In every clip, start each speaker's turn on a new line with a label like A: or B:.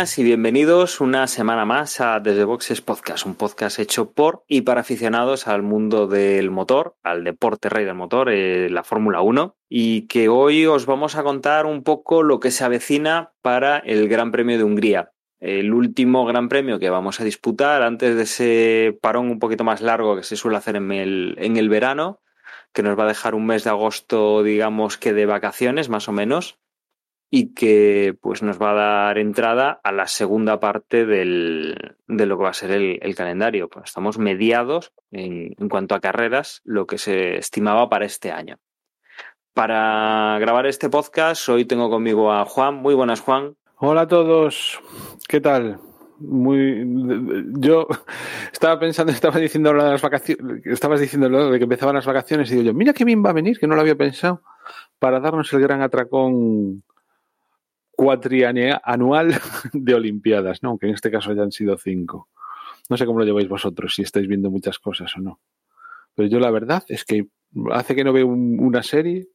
A: y bienvenidos una semana más a Desde Boxes Podcast, un podcast hecho por y para aficionados al mundo del motor, al deporte rey del motor, eh, la Fórmula 1, y que hoy os vamos a contar un poco lo que se avecina para el Gran Premio de Hungría. El último Gran Premio que vamos a disputar antes de ese parón un poquito más largo que se suele hacer en el, en el verano, que nos va a dejar un mes de agosto, digamos que de vacaciones, más o menos y que pues nos va a dar entrada a la segunda parte del, de lo que va a ser el, calendario. Pues estamos mediados en, en, cuanto a carreras, lo que se estimaba para este año. Para grabar este podcast, hoy tengo conmigo a Juan. Muy buenas, Juan.
B: Hola a todos. ¿Qué tal? Muy, yo estaba pensando, estaba diciendo lo de las vacaciones, estabas diciendo lo de que empezaban las vacaciones y digo yo, mira qué bien va a venir, que no lo había pensado, para darnos el gran atracón cuatrianual de Olimpiadas, ¿no? Aunque en este caso ya han sido cinco. No sé cómo lo lleváis vosotros, si estáis viendo muchas cosas o no. Pero yo la verdad es que hace que no veo un, una serie.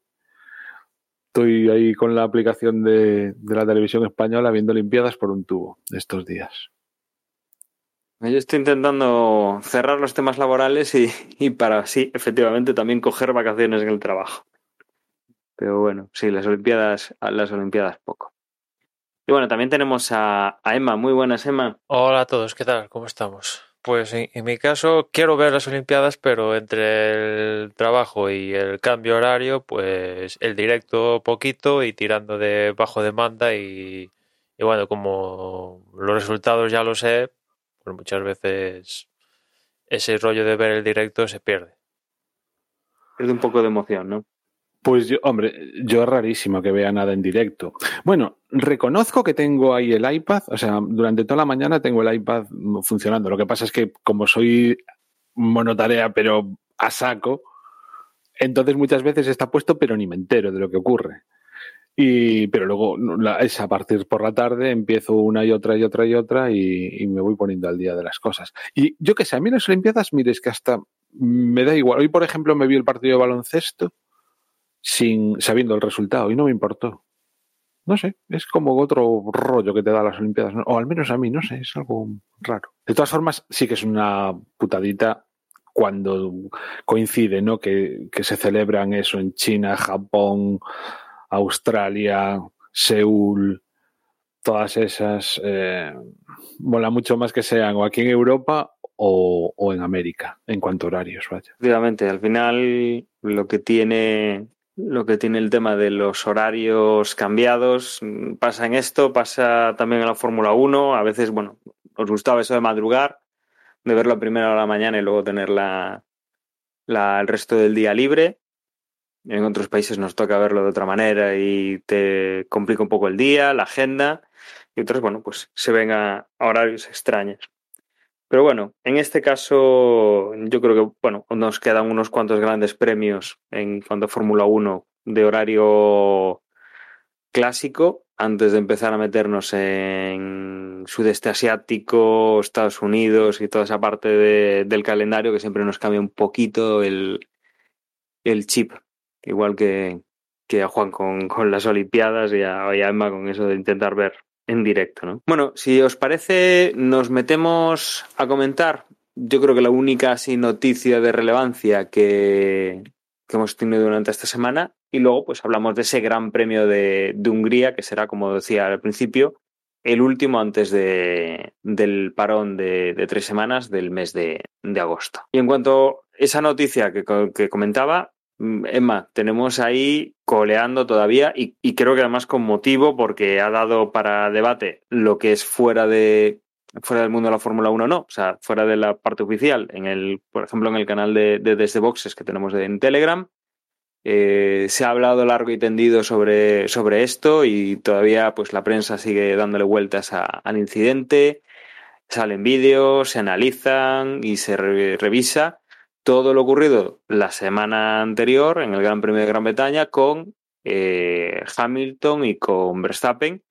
B: Estoy ahí con la aplicación de, la televisión española viendo Olimpiadas por un tubo estos días.
A: Yo estoy intentando cerrar los temas laborales y, y para así, efectivamente, también coger vacaciones en el trabajo. Pero bueno, sí, las Olimpiadas, las Olimpiadas poco. Y bueno, también tenemos a, a, Emma. Muy buenas, Emma.
C: Hola a todos, ¿qué tal? ¿Cómo estamos? Pues en, en, mi caso quiero ver las Olimpiadas, pero entre el trabajo y el cambio horario, pues el directo poquito y tirando de bajo demanda y, y bueno, como los resultados ya lo sé, pues muchas veces ese rollo de ver el directo se pierde.
A: Pierde un poco de emoción, ¿no?
B: Pues yo, hombre, yo es rarísimo que vea nada en directo. Bueno, reconozco que tengo ahí el iPad, o sea, durante toda la mañana tengo el iPad funcionando. Lo que pasa es que como soy monotarea, pero a saco, entonces muchas veces está puesto, pero ni me entero de lo que ocurre. Y, pero luego es a partir por la tarde, empiezo una y otra y otra y otra y, me voy poniendo al día de las cosas. Y yo que sé, a mí las Olimpiadas, mire, es que hasta me da igual. Hoy, por ejemplo, me vi el partido de baloncesto sin sabiendo el resultado y no me importó. No sé, es como otro rollo que te da las Olimpiadas, o al menos a mí, no sé, es algo raro. De todas formas, sí que es una putadita cuando coincide, ¿no? Que, que se celebran eso en China, Japón, Australia, Seúl, todas esas. Eh, mola mucho más que sean o aquí en Europa o, o, en América, en cuanto a horarios, vaya.
A: Efectivamente, al final lo que tiene lo que tiene el tema de los horarios cambiados. Pasa en esto, pasa también en la Fórmula 1. A veces, bueno, os gustaba eso de madrugar, de verlo a primera hora de la mañana y luego tener la, el resto del día libre. En otros países nos toca verlo de otra manera y te complica un poco el día, la agenda. Y otros, bueno, pues se ven a horarios extraños. Pero bueno, en este caso yo creo que bueno, nos quedan unos cuantos grandes premios en cuanto a Fórmula 1 de horario clásico antes de empezar a meternos en sudeste asiático, Estados Unidos y toda esa parte de, del calendario que siempre nos cambia un poquito el, el chip, igual que, que a Juan con, con las Olimpiadas y a, y a Emma con eso de intentar ver en directo, ¿no? Bueno, si os parece, nos metemos a comentar. Yo creo que la única así, noticia de relevancia que, que hemos tenido durante esta semana. Y luego, pues hablamos de ese gran premio de, Hungría, que será, como decía al principio, el último antes de, del parón de, tres semanas del mes de, de, agosto. Y en cuanto a esa noticia que, que comentaba, Emma, tenemos ahí coleando todavía y, creo que además con motivo porque ha dado para debate lo que es fuera de fuera del mundo de la Fórmula 1 no, o sea, fuera de la parte oficial, en el, por ejemplo, en el canal de, de Desde Boxes que tenemos en Telegram, eh, se ha hablado largo y tendido sobre, sobre esto y todavía pues la prensa sigue dándole vueltas al incidente, salen vídeos, se analizan y se re, revisa todo lo ocurrido la semana anterior en el Gran Premio de Gran Bretaña con eh, Hamilton y con Verstappen,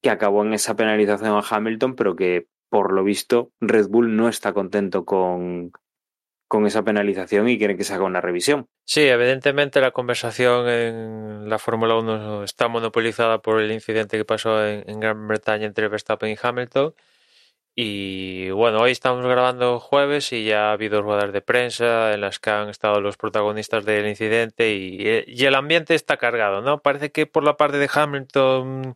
A: que acabó en esa penalización a Hamilton, pero que por lo visto Red Bull no está contento con, con esa penalización y quiere que se haga una revisión.
C: Sí, evidentemente la conversación en la Fórmula 1 está monopolizada por el incidente que pasó en, Gran Bretaña entre Verstappen y Hamilton. Y bueno, hoy estamos grabando jueves y ya ha habido ruedas de prensa en las que han estado los protagonistas del incidente y, y el ambiente está cargado, ¿no? Parece que por la parte de Hamilton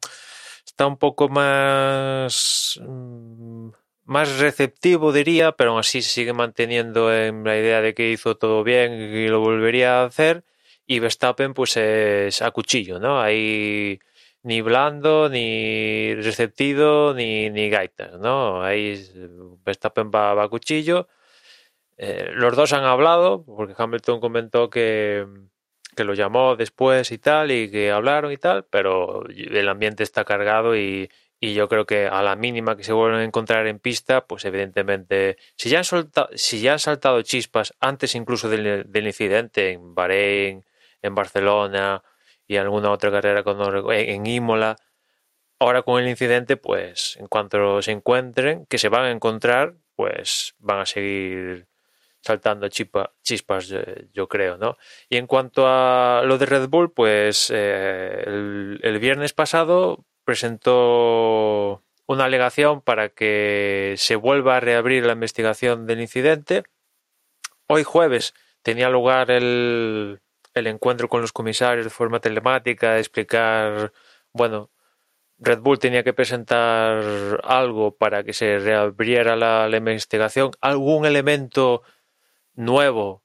C: está un poco más mm, más receptivo, diría, pero aún así se sigue manteniendo en la idea de que hizo todo bien y lo volvería a hacer. Y Verstappen, pues es a cuchillo, ¿no? Ahí ni blando, ni receptivo, ni, ni gaitas, ¿no? Ahí Verstappen va, a cuchillo. Eh, los dos han hablado, porque Hamilton comentó que, que lo llamó después y tal, y que hablaron y tal, pero el ambiente está cargado y, y yo creo que a la mínima que se vuelven a encontrar en pista, pues evidentemente, si ya han, soltado, si ya han saltado chispas antes incluso del, incidente en Bahrein, en Barcelona y alguna otra carrera con, en Imola, ahora con el incidente, pues en cuanto se encuentren, que se van a encontrar, pues van a seguir saltando chispas, yo creo, ¿no? Y en cuanto a lo de Red Bull, pues eh, el, viernes pasado presentó una alegación para que se vuelva a reabrir la investigación del incidente. Hoy jueves tenía lugar el, encuentro con los comisarios de forma telemática, explicar, bueno, Red Bull tenía que presentar algo para que se reabriera la investigación, algún elemento nuevo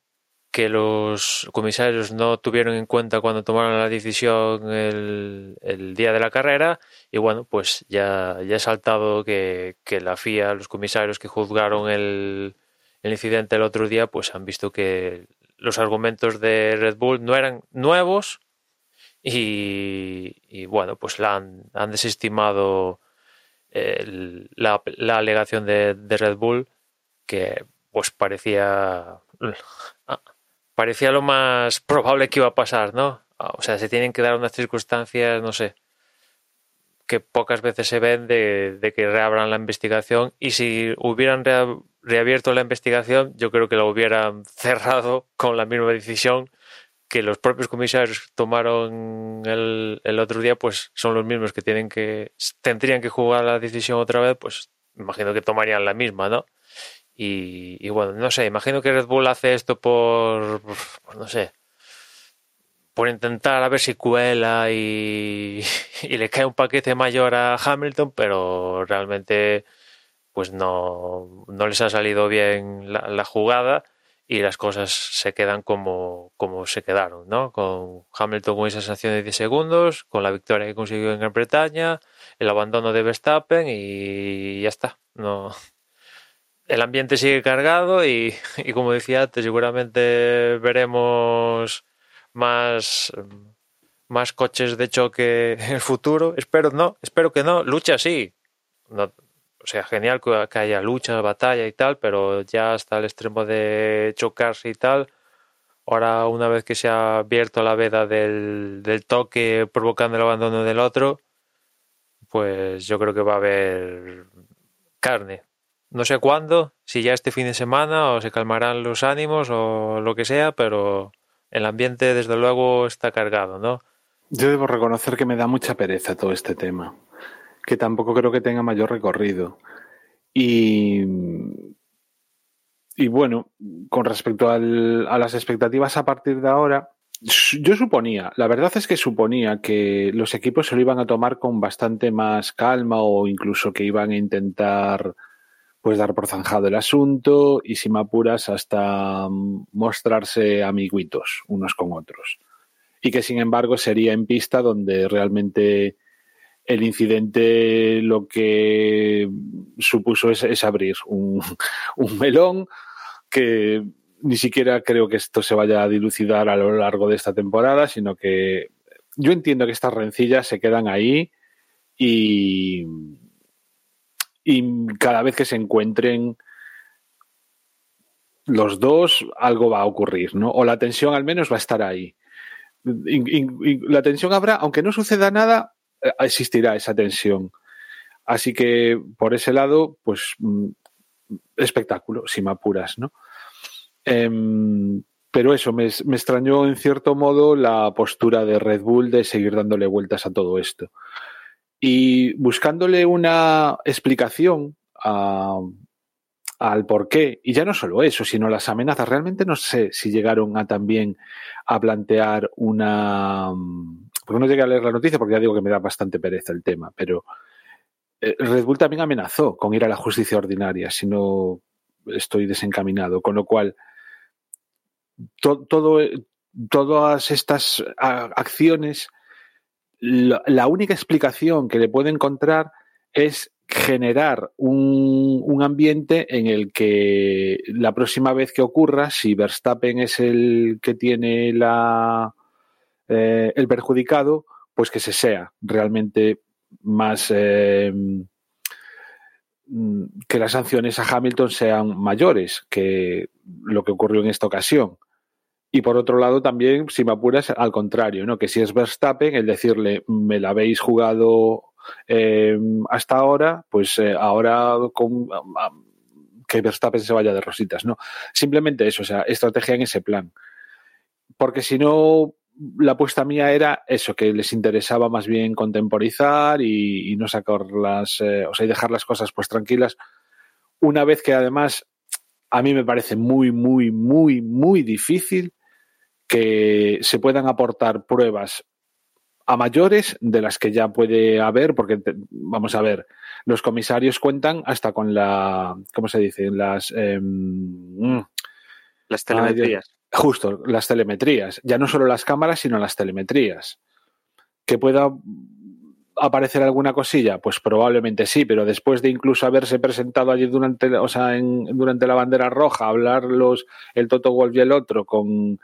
C: que los comisarios no tuvieron en cuenta cuando tomaron la decisión el, día de la carrera y bueno, pues ya, ya ha saltado que, la FIA, los comisarios que juzgaron el, incidente el otro día, pues han visto que los argumentos de Red Bull no eran nuevos y, bueno, pues la han, desestimado la, alegación de, de Red Bull que pues parecía parecía lo más probable que iba a pasar, ¿no? O sea, se tienen que dar unas circunstancias, no sé, que pocas veces se ven de, que reabran la investigación y si hubieran reabierto la investigación, yo creo que la hubieran cerrado con la misma decisión que los propios comisarios tomaron el, el otro día, pues son los mismos que tienen que tendrían que jugar la decisión otra vez, pues imagino que tomarían la misma, ¿no? Y, bueno, no sé, imagino que Red Bull hace esto por, no sé, por intentar a ver si cuela y, le cae un paquete mayor a Hamilton, pero realmente pues no, no les ha salido bien la, jugada y las cosas se quedan como, como se quedaron, ¿no? Con Hamilton con esa sanción de 10 segundos, con la victoria que consiguió en Gran Bretaña, el abandono de Verstappen y ya está. No, el ambiente sigue cargado y, como decía antes, seguramente veremos más, más coches de choque en el futuro. Espero no, espero que no. Lucha sí. No, o sea, genial que haya lucha, batalla y tal, pero ya hasta el extremo de chocarse y tal. Ahora, una vez que se ha abierto la veda del, del toque provocando el abandono del otro, pues yo creo que va a haber carne no sé cuándo, si ya este fin de semana o se calmarán los ánimos o lo que sea, pero el ambiente desde luego está cargado, ¿no?
B: Yo debo reconocer que me da mucha pereza todo este tema, que tampoco creo que tenga mayor recorrido. Y, y bueno, con respecto a las expectativas a partir de ahora, yo suponía, la verdad es que suponía que los equipos se lo iban a tomar con bastante más calma o incluso que iban a intentar pues dar por zanjado el asunto y si me apuras hasta mostrarse amiguitos unos con otros. Y que sin embargo sería en pista donde realmente el incidente lo que supuso es, abrir un, melón que ni siquiera creo que esto se vaya a dilucidar a lo largo de esta temporada, sino que yo entiendo que estas rencillas se quedan ahí y, cada vez que se encuentren los dos algo va a ocurrir, ¿no? O la tensión al menos va a estar ahí. La tensión habrá, aunque no suceda nada, existirá esa tensión. Así que por ese lado, pues mm, espectáculo, si me apuras, ¿no? Em, pero eso, me, me, extrañó en cierto modo la postura de Red Bull de seguir dándole vueltas a todo esto. Y buscándole una explicación al por qué, y ya no solo eso, sino las amenazas. Realmente no sé si llegaron a también a plantear una. Porque no llegué a leer la noticia porque ya digo que me da bastante pereza el tema, pero eh, Red Bull también amenazó con ir a la justicia ordinaria si no estoy desencaminado, con lo cual todo, todas estas acciones, la única explicación que le puedo encontrar es generar un, un, ambiente en el que la próxima vez que ocurra, si Verstappen es el que tiene la, eh, el perjudicado, pues que se sea realmente más eh, que las sanciones a Hamilton sean mayores que lo que ocurrió en esta ocasión. Y por otro lado, también, si me apuras, al contrario, ¿no? Que si es Verstappen, el decirle, me la habéis jugado eh, hasta ahora, pues ahora con, que Verstappen se vaya de rositas, ¿no? Simplemente eso, o sea, estrategia en ese plan. Porque si no, la apuesta mía era eso, que les interesaba más bien contemporizar y, no sacar las, eh, o sea, y dejar las cosas pues tranquilas. Una vez que además a mí me parece muy, muy, muy, muy difícil que se puedan aportar pruebas a mayores de las que ya puede haber, porque vamos a ver, los comisarios cuentan hasta con la, ¿cómo se dice? Las, em,
A: las telemetrías.
B: Justo, las telemetrías. Ya no solo las cámaras, sino las telemetrías. Que pueda aparecer alguna cosilla, pues probablemente sí, pero después de incluso haberse presentado allí durante, o sea, en, durante la bandera roja, hablar los, el Toto Wolf y el otro con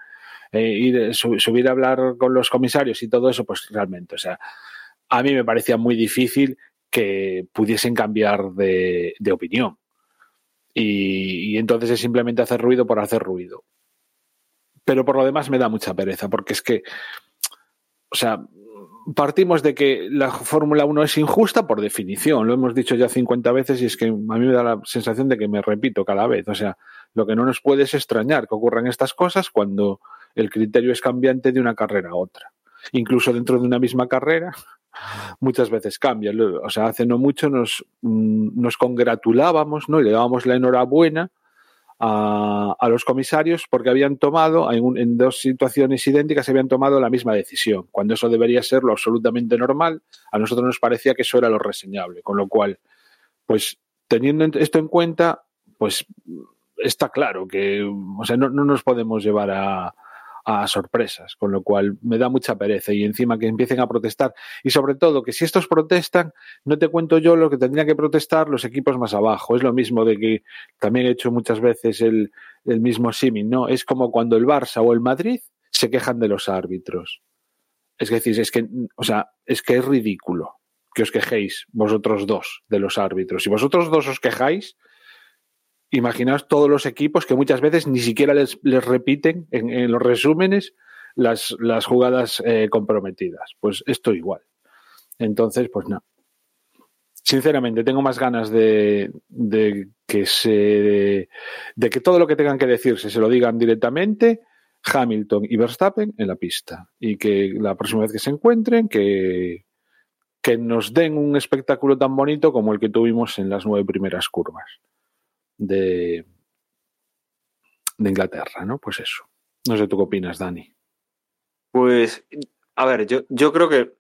B: eh, subir a hablar con los comisarios y todo eso, pues realmente, o sea, a mí me parecía muy difícil que pudiesen cambiar de, opinión. Y, y, entonces es simplemente hacer ruido por hacer ruido. Pero por lo demás me da mucha pereza, porque es que, o sea, partimos de que la Fórmula 1 es injusta por definición, lo hemos dicho ya 50 veces y es que a mí me da la sensación de que me repito cada vez. O sea, lo que no nos puede es extrañar que ocurran estas cosas cuando el criterio es cambiante de una carrera a otra. Incluso dentro de una misma carrera, muchas veces cambia. O sea, hace no mucho nos, mm, nos congratulábamos ¿no? y le dábamos la enhorabuena a, a los comisarios porque habían tomado, en, en, dos situaciones idénticas, habían tomado la misma decisión, cuando eso debería ser lo absolutamente normal. A nosotros nos parecía que eso era lo reseñable, con lo cual, pues teniendo esto en cuenta, pues está claro que, o sea, no, no nos podemos llevar a, a sorpresas, con lo cual me da mucha pereza y encima que empiecen a protestar y sobre todo que si estos protestan, no te cuento yo lo que tendrían que protestar los equipos más abajo. Es lo mismo de que también he hecho muchas veces el, el mismo símil, ¿no? Es como cuando el Barça o el Madrid se quejan de los árbitros. Es decir, es que, o sea, es que es ridículo que os quejéis vosotros dos de los árbitros. Si vosotros dos os quejáis, imaginaos todos los equipos que muchas veces ni siquiera les, repiten en, los resúmenes las, jugadas eh, comprometidas. Pues esto igual. Entonces, pues no. Sinceramente, tengo más ganas de, que se de que todo lo que tengan que decirse se lo digan directamente Hamilton y Verstappen en la pista. Y que la próxima vez que se encuentren, que nos den un espectáculo tan bonito como el que tuvimos en las nueve primeras curvas de, de Inglaterra, ¿no? Pues eso. No sé tú qué opinas, Dani.
A: Pues, a ver, yo, yo creo que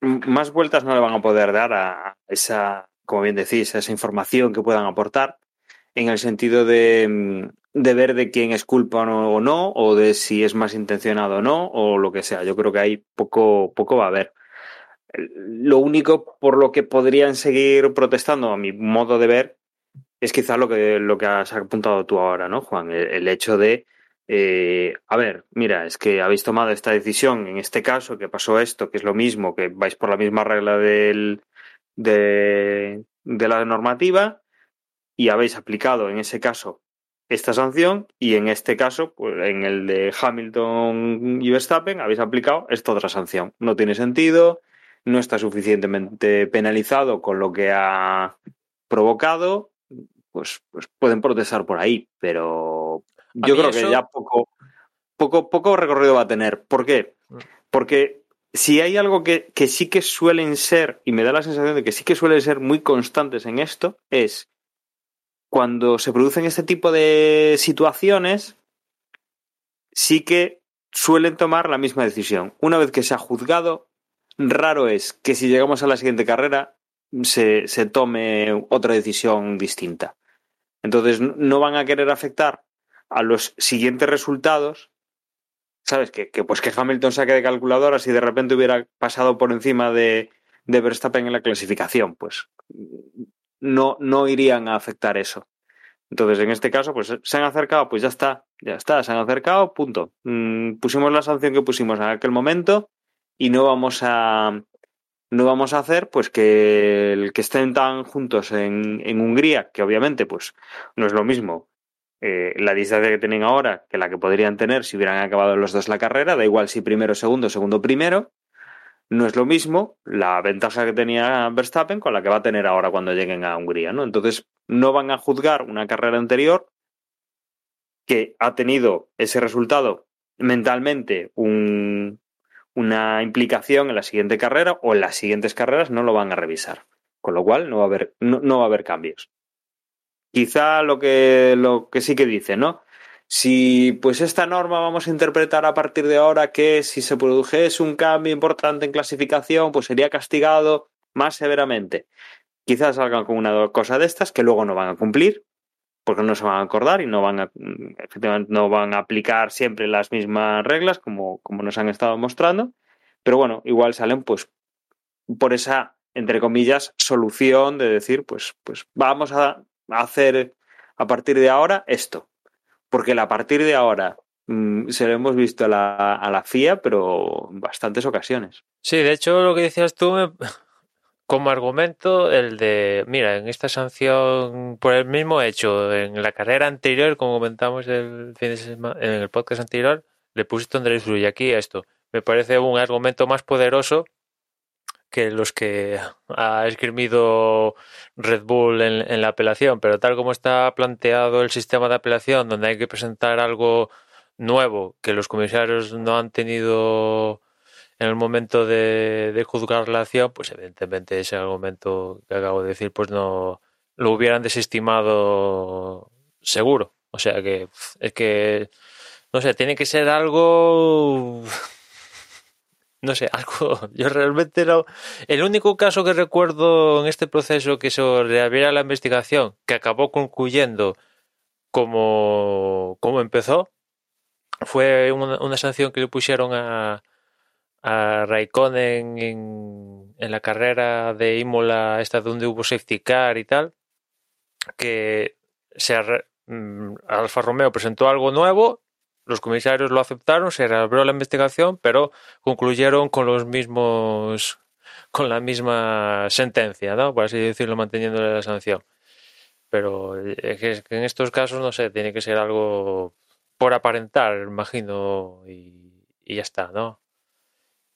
A: más vueltas no le van a poder dar a esa, como bien decís, a esa información que puedan aportar, en el sentido de, de ver de quién es culpa o no, o de si es más intencionado o no, o lo que sea. Yo creo que ahí poco, poco va a haber. Lo único por lo que podrían seguir protestando, a mi modo de ver, es quizás lo que, lo que has apuntado tú ahora, ¿no, Juan? El, hecho de, eh, a ver, mira, es que habéis tomado esta decisión en este caso, que pasó esto, que es lo mismo, que vais por la misma regla del, de, de la normativa y habéis aplicado en ese caso esta sanción y en este caso, pues en el de Hamilton y Verstappen, habéis aplicado esta otra sanción. No tiene sentido, no está suficientemente penalizado con lo que ha provocado, pues, pues pueden protestar por ahí, pero yo creo
C: eso-
A: que ya poco, poco, poco recorrido va a tener. ¿Por qué?
C: Mm.
A: Porque si hay algo que, que sí que suelen ser, y me da la sensación de que sí que suelen ser muy constantes en esto, es cuando se producen este tipo de situaciones, sí que suelen tomar la misma decisión. Una vez que se ha juzgado, raro es que si llegamos a la siguiente carrera se, se tome otra decisión distinta. Entonces no van a querer afectar a los siguientes resultados. ¿Sabes? Que, que, pues que Hamilton saque de calculadora si de repente hubiera pasado por encima de, de Verstappen en la clasificación. Pues no, no irían a afectar eso. Entonces, en este caso, pues se han acercado, pues ya está, ya está, se han acercado, punto. Mm, pusimos la sanción que pusimos en aquel momento y no vamos a no vamos a hacer pues que el que estén tan juntos en, en Hungría, que obviamente pues no es lo mismo eh, la distancia que tienen ahora que la que podrían tener si hubieran acabado los dos la carrera, da igual si primero segundo, segundo primero, no es lo mismo la ventaja que tenía Verstappen con la que va a tener ahora cuando lleguen a Hungría, ¿no? Entonces no van a juzgar una carrera anterior que ha tenido ese resultado mentalmente un, una implicación en la siguiente carrera o en las siguientes carreras no lo van a revisar. Con lo cual no va a haber, no, no va a haber cambios. Quizá lo que, lo que sí que dice, ¿no? Si pues esta norma vamos a interpretar a partir de ahora que si se produjese un cambio importante en clasificación, pues sería castigado más severamente. Quizás salgan con una cosa de estas que luego no van a cumplir, porque no se van a acordar y no van a efectivamente no van a aplicar siempre las mismas reglas como, como nos han estado mostrando. Pero bueno, igual salen pues por esa, entre comillas, solución de decir, pues, pues vamos a hacer a partir de ahora esto. Porque a partir de ahora mm, se lo hemos visto a la, a la FIA, pero en bastantes ocasiones.
C: Sí, de hecho, lo que decías tú, como argumento, el de, mira, en esta sanción, por el mismo hecho, en la carrera anterior, como comentamos el fin de semana, en el podcast anterior, le pusiste un derecho aquí esto. Me parece un argumento más poderoso que los que ha esgrimido Red Bull en la apelación, pero tal como está planteado el sistema de apelación, donde hay que presentar algo nuevo que los comisarios no han tenido en el momento de, juzgar la acción, pues evidentemente ese argumento que acabo de decir, pues no lo hubieran desestimado seguro. O sea que es que, no sé, tiene que ser algo, no sé, algo, yo realmente no, el único caso que recuerdo en este proceso que se reabriera la investigación, que acabó concluyendo como, como empezó, fue una sanción que le pusieron a, a Raikkonen en, en la carrera de Imola, esta donde hubo safety car y tal, que se mm, Alfa Romeo presentó algo nuevo, los comisarios lo aceptaron, se reabrió la investigación, pero concluyeron con los mismos con la misma sentencia, ¿no? Por así decirlo, manteniendo la sanción. Pero que es que en estos casos, no sé, tiene que ser algo por aparentar, imagino, y, y ya está, ¿no?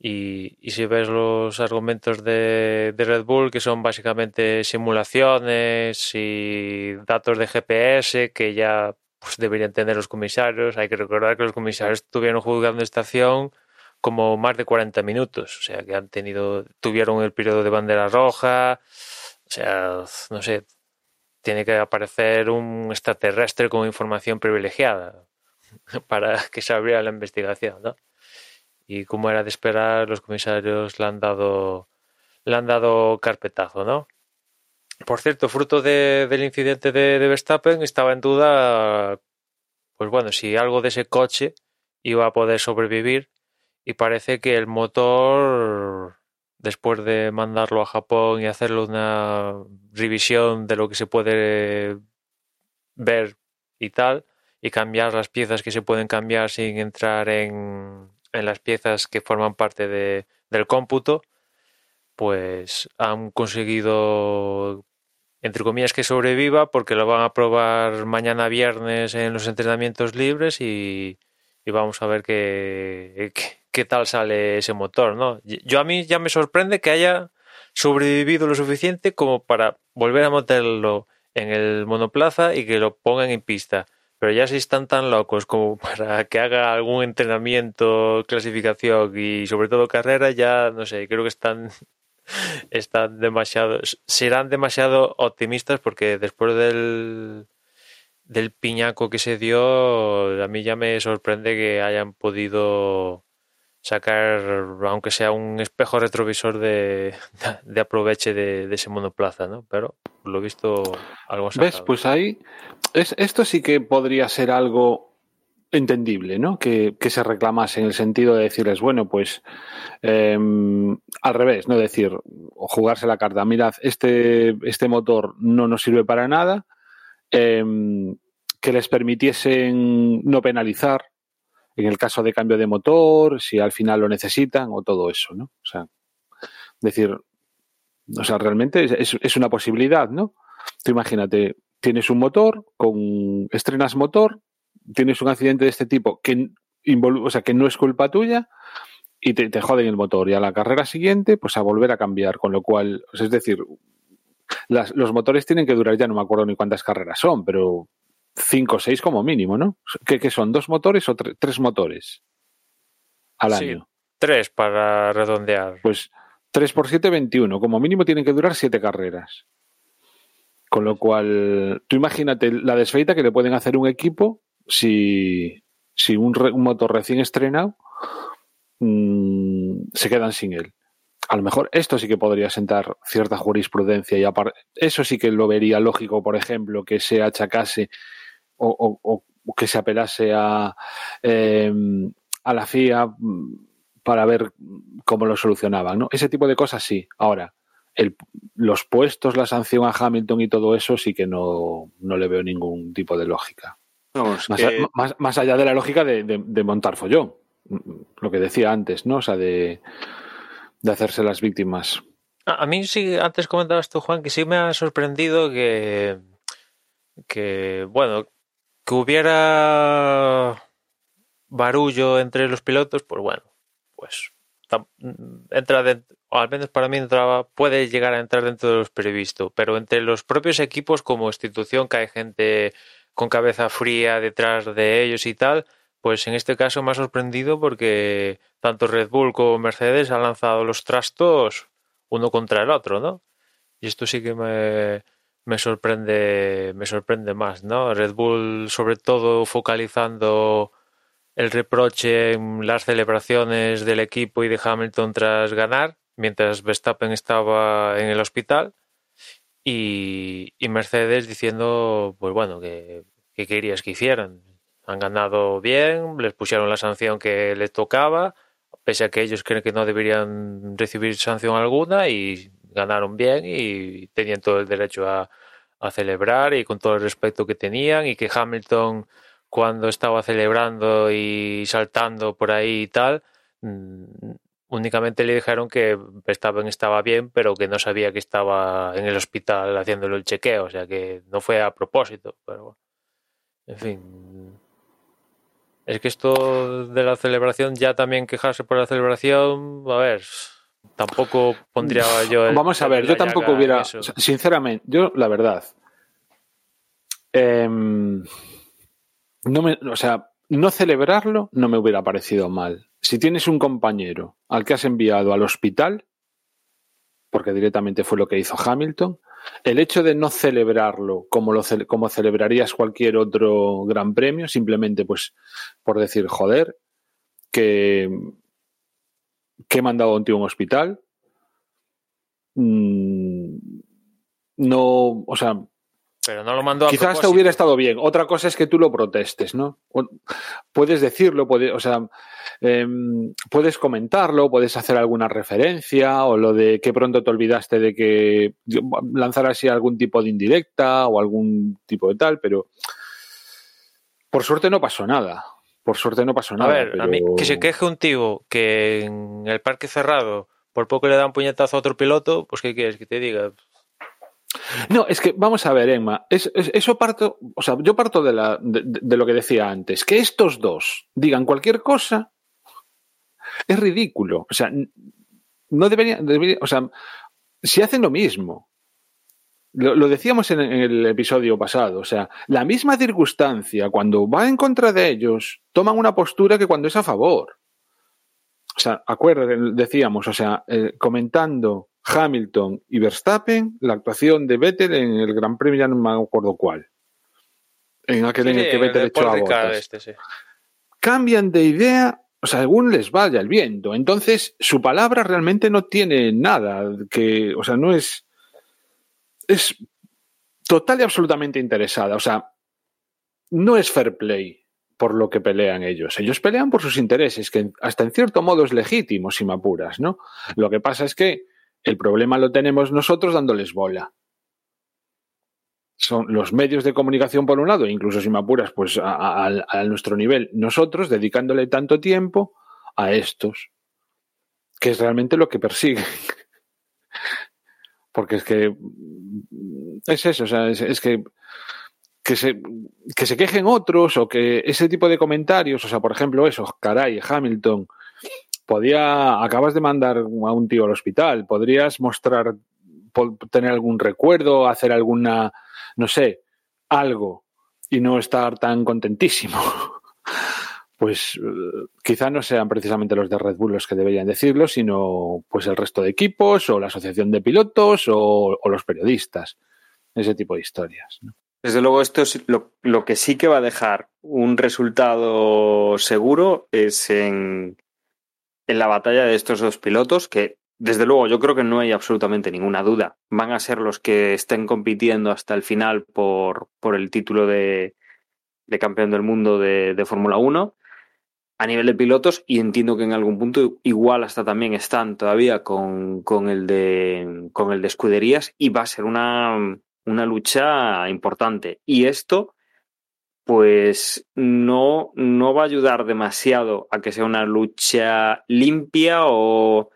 C: Y, y si ves los argumentos de, Red Bull, que son básicamente simulaciones y datos de GPS que ya pues, deberían tener los comisarios, hay que recordar que los comisarios estuvieron juzgando esta acción como más de 40 minutos, o sea que han tenido, tuvieron el periodo de bandera roja, o sea, no sé, tiene que aparecer un extraterrestre con información privilegiada para que se abriera la investigación, ¿no? Y como era de esperar, los comisarios le han dado, han dado carpetazo, ¿no? Por cierto, fruto de- del incidente de, de Verstappen, estaba en duda, pues bueno, si algo de ese coche iba a poder sobrevivir y parece que el motor, después de mandarlo a Japón y hacerle una revisión de lo que se puede ver y tal, y cambiar las piezas que se pueden cambiar sin entrar en, en las piezas que forman parte de- del cómputo, pues han conseguido entre comillas, que sobreviva porque lo van a probar mañana viernes en los entrenamientos libres y, y vamos a ver qué, qué, tal sale ese motor, ¿no? Yo a mí ya me sorprende que haya sobrevivido lo suficiente como para volver a meterlo en el monoplaza y que lo pongan en pista. Pero ya si están tan locos como para que haga algún entrenamiento, clasificación y sobre todo carrera, ya no sé, creo que están están demasiado, serán demasiado optimistas porque después del, del piñaco que se dio, a mí ya me sorprende que hayan podido sacar, aunque sea un espejo retrovisor de, de aproveche de, de, ese monoplaza, ¿no? Pero lo he visto algo
B: sacado. ¿Ves? Pues ahí, es, esto sí que podría ser algo entendible, ¿no? Que, que, se reclamase en el sentido de decirles, bueno, pues eh, al revés, ¿no? Decir, o jugarse la carta, mirad, este, este motor no nos sirve para nada, eh, que les permitiesen no penalizar en el caso de cambio de motor, si al final lo necesitan o todo eso, ¿no? O sea, decir, o sea, realmente es, es una posibilidad, ¿no? Tú imagínate, tienes un motor, con estrenas motor, tienes un accidente de este tipo que, o sea, que no es culpa tuya y te, te, joden el motor. Y a la carrera siguiente, pues a volver a cambiar. Con lo cual, pues es decir, las, los motores tienen que durar, ya no me acuerdo ni cuántas carreras son, pero cinco o seis como mínimo, ¿no? ¿Qué, qué son? ¿Dos motores o tre tres motores al
C: sí,
B: año?
C: Tres para redondear.
B: Pues tres por siete, 21. Como mínimo tienen que durar siete carreras. Con lo cual, tú imagínate la desfeita que le pueden hacer un equipo si, si un, re, un motor recién estrenado mmm, se quedan sin él. A lo mejor esto sí que podría sentar cierta jurisprudencia y eso sí que lo vería lógico, por ejemplo, que se achacase o, que se apelase a, eh, a la FIA para ver cómo lo solucionaban. ¿no? Ese tipo de cosas sí. Ahora, el, los puestos, la sanción a Hamilton y todo eso sí que no, no le veo ningún tipo de lógica.
A: No,
B: más, que... más, más, allá de la lógica de, de, de, montar follón, lo que decía antes, ¿no? O sea, de, de hacerse las víctimas.
C: A, a, mí sí, antes comentabas tú, Juan, que sí me ha sorprendido que, que bueno, que hubiera barullo entre los pilotos, pues bueno, pues entra dentro, o al menos para mí entraba, puede llegar a entrar dentro de los previsto, pero entre los propios equipos como institución que hay gente con cabeza fría detrás de ellos y tal, pues en este caso me ha sorprendido porque tanto Red Bull como Mercedes han lanzado los trastos uno contra el otro, ¿no? Y esto sí que me, me sorprende, me sorprende más, ¿no? Red Bull sobre todo focalizando el reproche en las celebraciones del equipo y de Hamilton tras ganar, mientras Verstappen estaba en el hospital y, y Mercedes diciendo, pues bueno, que, que, querías que hicieran. Han ganado bien, les pusieron la sanción que les tocaba, pese a que ellos creen que no deberían recibir sanción alguna y ganaron bien y tenían todo el derecho a, a celebrar y con todo el respeto que tenían y que Hamilton cuando estaba celebrando y saltando por ahí y tal, únicamente le dijeron que Verstappen estaba bien, pero que no sabía que estaba en el hospital haciéndolo el chequeo, o sea que no fue a propósito, pero bueno. En fin. Es que esto de la celebración, ya también quejarse por la celebración, a ver, tampoco pondría yo. El,
B: Vamos a ver, yo tampoco hubiera. Sinceramente, yo, la verdad. Eh, no me, o sea, no celebrarlo no me hubiera parecido mal si tienes un compañero al que has enviado al hospital, porque directamente fue lo que hizo Hamilton, el hecho de no celebrarlo como, lo, como celebrarías cualquier otro gran premio, simplemente pues por decir, joder, que, que he mandado a un hospital, mmm, no, o sea,
C: pero no lo mandó a
B: Quizás hasta hubiera estado bien. Otra cosa es que tú lo protestes, ¿no? Puedes decirlo, puede, o sea, eh, puedes comentarlo, puedes hacer alguna referencia o lo de que pronto te olvidaste de que lanzar así algún tipo de indirecta o algún tipo de tal, pero por suerte no pasó nada. Por suerte no pasó nada.
C: A ver,
B: pero...
C: a mí, que se queje un tío que en el parque cerrado por poco le da un puñetazo a otro piloto, pues ¿qué quieres que te diga?
B: No, es que vamos a ver, Emma. Es, es, eso parto, o sea, yo parto de, lo que decía antes. Que estos dos digan cualquier cosa es ridículo. O sea, no debería, debería o sea, si hacen lo mismo. Lo, decíamos en, el episodio pasado. O sea, la misma circunstancia, cuando va en contra de ellos, toman una postura que cuando es a favor. O sea, decíamos, o sea, eh, comentando Hamilton y Verstappen, la actuación de Vettel en el Gran Premio, ya no me acuerdo cuál. En aquel
C: Sí,
B: en el que Vettel
C: el
B: echó a botas.
C: este, sí.
B: Cambian de idea, o sea, según les vaya el viento. Entonces, su palabra realmente no tiene nada que, o sea, no es. Es total y absolutamente interesada. O sea, no es fair play por lo que pelean ellos. Ellos pelean por sus intereses, que hasta en cierto modo es legítimo, si me apuras, ¿no? Lo que pasa es que el problema lo tenemos nosotros dándoles bola. Son los medios de comunicación por un lado, e incluso si me apuras, pues a, nuestro nivel, nosotros dedicándole tanto tiempo a estos, que es realmente lo que persiguen. Porque es que es eso, o sea, es, es que que se, que se quejen otros o que ese tipo de comentarios, o sea, por ejemplo, eso, caray, Hamilton, podía, acabas de mandar a un tío al hospital, podrías mostrar, tener algún recuerdo, hacer alguna, no sé, algo y no estar tan contentísimo. Pues eh, quizá no sean precisamente los de Red Bull los que deberían decirlo, sino pues el resto de equipos o la asociación de pilotos o, o los periodistas. Ese tipo de historias.
A: Desde luego, esto es lo, lo que sí que va a dejar un resultado seguro es en, en la batalla de estos dos pilotos, que desde luego yo creo que no hay absolutamente ninguna duda. Van a ser los que estén compitiendo hasta el final por, por el título de, de campeón del mundo de, de Fórmula 1 a nivel de pilotos y entiendo que en algún punto igual hasta también están todavía con, con el de con el de escuderías y va a ser una, una lucha importante. Y esto, pues, no, no va a ayudar demasiado a que sea una lucha limpia o,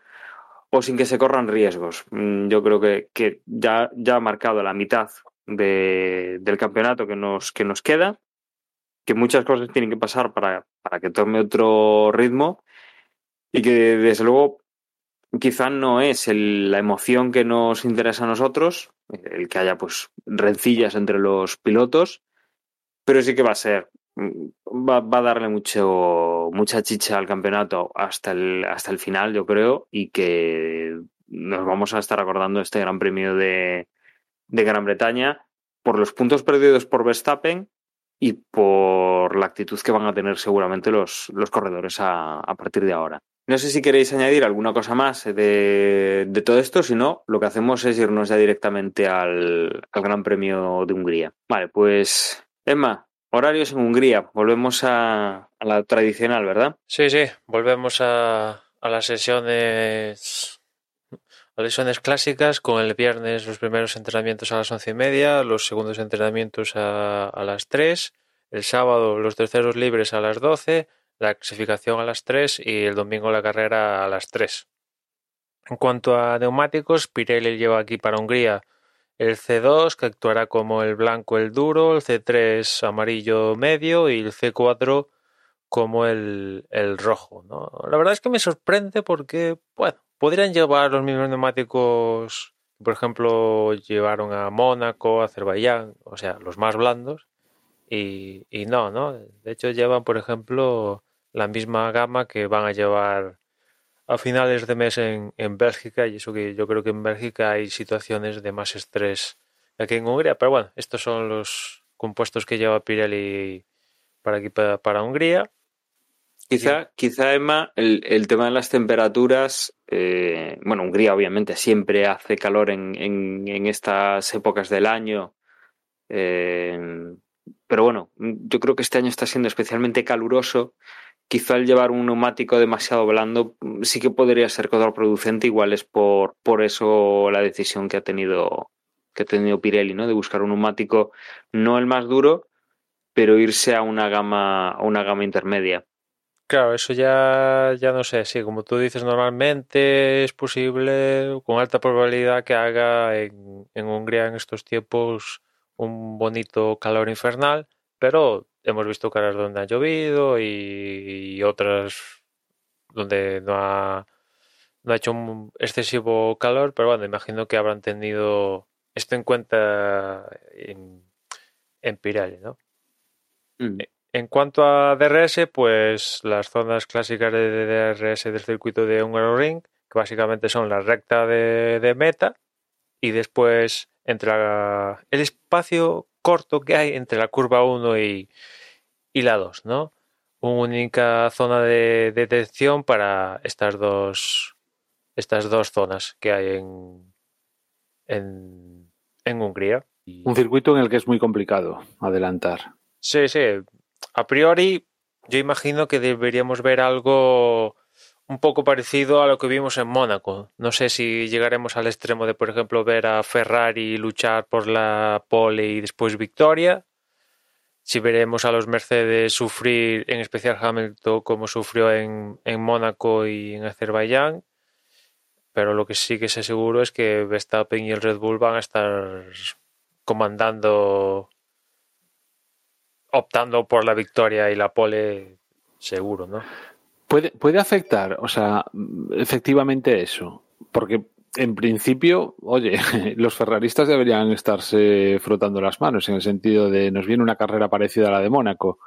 A: o sin que se corran riesgos. Mm, Yo creo que, que ya, ya ha marcado la mitad de, del campeonato que nos, que nos queda, que muchas cosas tienen que pasar para, para que tome otro ritmo y que desde luego quizá no es la emoción que nos interesa a nosotros, el que haya pues rencillas entre los pilotos, pero sí que va a ser, mm, va, va a darle mucho, mucha chicha al campeonato hasta el, hasta el final, yo creo, y que nos vamos a estar acordando este Gran Premio de, de Gran Bretaña por los puntos perdidos por Verstappen y por la actitud que van a tener seguramente los, los corredores a, a partir de ahora. No sé si queréis añadir alguna cosa más de, de todo esto, si no, lo que hacemos es irnos ya directamente al, al Gran Premio de Hungría. Vale, pues Emma, horarios en Hungría, volvemos a, la tradicional, ¿verdad?
C: Sí, sí, volvemos a, a las sesiones a las sesiones clásicas con el viernes los primeros entrenamientos a las once y media, los segundos entrenamientos a, a las tres, el sábado los terceros libres a las doce, la clasificación a las tres y el domingo la carrera a las tres. En cuanto a neumáticos, Pirelli lleva aquí para Hungría el C2 que actuará como el blanco el duro, el C3 amarillo medio y el C4 como el, el rojo. ¿no? La verdad es que me sorprende porque, bueno, podrían llevar los mismos neumáticos, por ejemplo, llevaron a Mónaco, Azerbaiyán, o sea, los más blandos, y, y no, ¿no? De hecho, llevan, por ejemplo, la misma gama que van a llevar a finales de mes en, en Bélgica, y eso que yo creo que en Bélgica hay situaciones de más estrés que aquí en Hungría, pero bueno, estos son los compuestos que lleva Pirelli para aquí, para, para Hungría.
A: Quizá, quizá Emma, el, el tema de las temperaturas, eh, bueno, Hungría obviamente siempre hace calor en, en, en estas épocas del año, eh, pero bueno, yo creo que este año está siendo especialmente caluroso. Quizá el llevar un neumático demasiado blando sí que podría ser contraproducente, igual es por, por eso la decisión que ha tenido que ha tenido Pirelli, ¿no? De buscar un neumático no el más duro, pero irse a una gama, a una gama intermedia.
C: Claro, eso ya, ya no sé, sí, como tú dices, normalmente es posible con alta probabilidad que haga en, en Hungría en estos tiempos un bonito calor infernal, pero hemos visto caras donde ha llovido y, y otras donde no ha, no ha hecho un excesivo calor, pero bueno, imagino que habrán tenido esto en cuenta en, en Pirelli, ¿no?
A: Mm.
C: En cuanto a DRS, pues las zonas clásicas de DRS del circuito de Hungaroring, que básicamente son la recta de, de meta y después entre la- el espacio corto que hay entre la curva 1 y, y la 2, ¿no? Una única zona de detección para estas dos estas dos zonas que hay en en, en Hungría. Y-
B: Un circuito en el que es muy complicado adelantar.
C: Sí, sí. A priori, yo imagino que deberíamos ver algo un poco parecido a lo que vimos en Mónaco. No sé si llegaremos al extremo de, por ejemplo, ver a Ferrari luchar por la pole y después victoria. Si veremos a los Mercedes sufrir, en especial Hamilton, como sufrió en, en Mónaco y en Azerbaiyán. Pero lo que sí que sé seguro es que Verstappen y el Red Bull van a estar comandando optando por la victoria y la pole seguro, ¿no?
B: Puede, puede afectar, o sea, efectivamente eso, porque en principio, oye, los ferraristas deberían estarse frotando las manos en el sentido de nos viene una carrera parecida a la de Mónaco.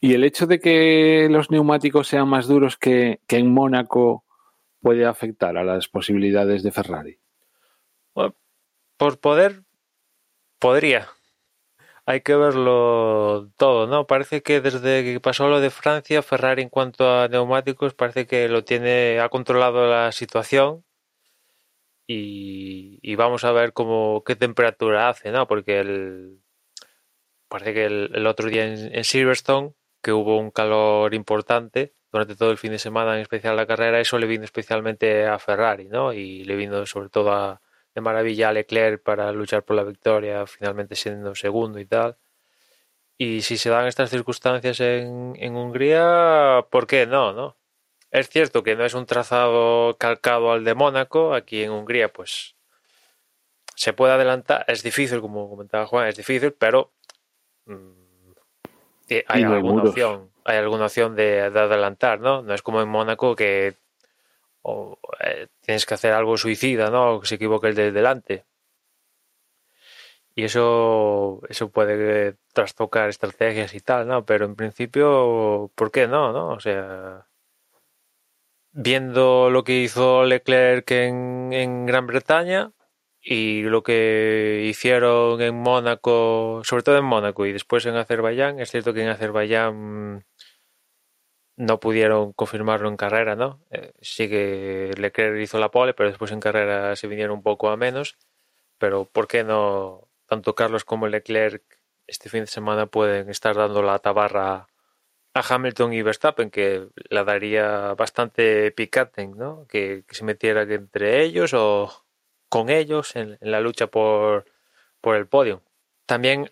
B: Y el hecho de que los neumáticos sean más duros que, que en Mónaco puede afectar a las posibilidades de Ferrari.
C: Por poder, podría. Hay que verlo todo, ¿no? Parece que desde que pasó lo de Francia, Ferrari en cuanto a neumáticos parece que lo tiene, ha controlado la situación y, vamos a ver cómo qué temperatura hace, ¿no? Porque el, parece que el, el otro día en, en Silverstone, que hubo un calor importante durante todo el fin de semana, en especial la carrera, eso le vino especialmente a Ferrari, ¿no? Y le vino sobre todo a, de maravilla a Leclerc para luchar por la victoria, finalmente siendo segundo y tal. Y si se dan estas circunstancias en, en Hungría, ¿por qué no, no? Es cierto que no es un trazado calcado al de Mónaco, aquí en Hungría pues se puede adelantar, es difícil, como comentaba Juan, es difícil, pero mm,
B: no hay
C: alguna
B: muros.
C: opción, hay alguna opción de, de adelantar, ¿no? No es como en Mónaco que o, eh, tienes que hacer algo suicida, ¿no? O que se equivoque el de delante. Y eso, eso puede trastocar estrategias y tal, ¿no? Pero en principio, ¿por qué no, no? O sea, viendo lo que hizo Leclerc en, en Gran Bretaña y lo que hicieron en Mónaco, sobre todo en Mónaco y después en Azerbaiyán, es cierto que en Azerbaiyán no pudieron confirmarlo en carrera, ¿no? Eh, sí que Leclerc hizo la pole, pero después en carrera se vinieron un poco a menos. Pero ¿por qué no tanto Carlos como Leclerc este fin de semana pueden estar dando la tabarra a Hamilton y Verstappen, que la daría bastante picante, ¿no? Que, que se metiera entre ellos o con ellos en, en la lucha por, por el podio. También,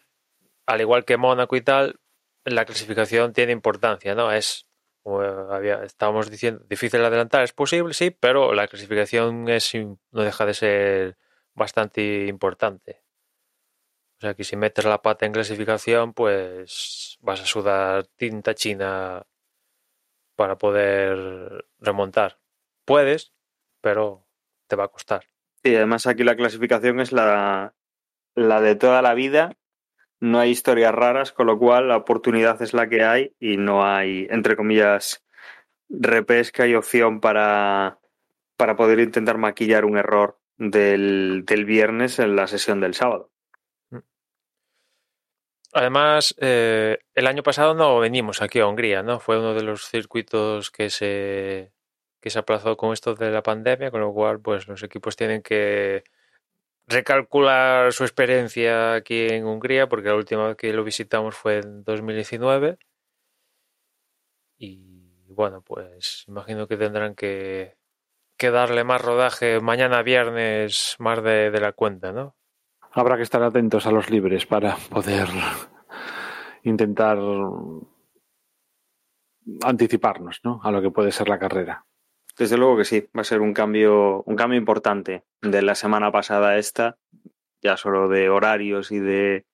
C: al igual que Mónaco y tal, la clasificación tiene importancia, ¿no? Es como había, estábamos diciendo, difícil adelantar, es posible, sí, pero la clasificación es no deja de ser bastante importante. O sea que si metes la pata en clasificación, pues vas a sudar tinta china para poder remontar. Puedes, pero te va a costar.
A: Y además aquí la clasificación es la, la de toda la vida. No hay historias raras, con lo cual la oportunidad es la que hay y no hay, entre comillas, repesca y opción para, para poder intentar maquillar un error del, del viernes en la sesión del sábado.
C: Además, eh, el año pasado no venimos aquí a Hungría, ¿no? Fue uno de los circuitos que se, que se aplazó con esto de la pandemia, con lo cual, pues los equipos tienen que recalcular su experiencia aquí en Hungría, porque la última vez que lo visitamos fue en 2019. Y bueno, pues imagino que tendrán que, darle más rodaje mañana viernes, más de, la cuenta, ¿no?
B: Habrá que estar atentos a los libres para poder intentar anticiparnos ¿no? a lo que puede ser la carrera.
A: Desde luego que sí, va a ser un cambio, un cambio importante. De la semana pasada a esta, ya solo de horarios y de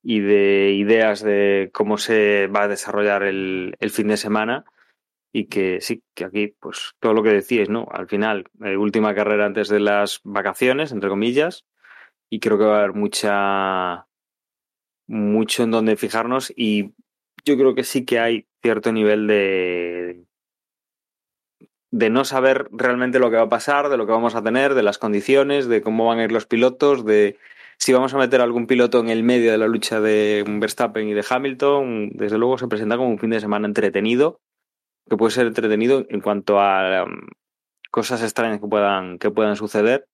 A: y de ideas de cómo se va a desarrollar el, el fin de semana. Y que sí, que aquí, pues todo lo que decíais, ¿no? Al final, eh, última carrera antes de las vacaciones, entre comillas, y creo que va a haber mucha mucho en donde fijarnos. Y yo creo que sí que hay cierto nivel de de no saber realmente lo que va a pasar, de lo que vamos a tener, de las condiciones, de cómo van a ir los pilotos, de si vamos a meter algún piloto en el medio de la lucha de Verstappen y de Hamilton, desde luego se presenta como un fin de semana entretenido, que puede ser entretenido en cuanto a um, cosas extrañas que puedan, que puedan suceder.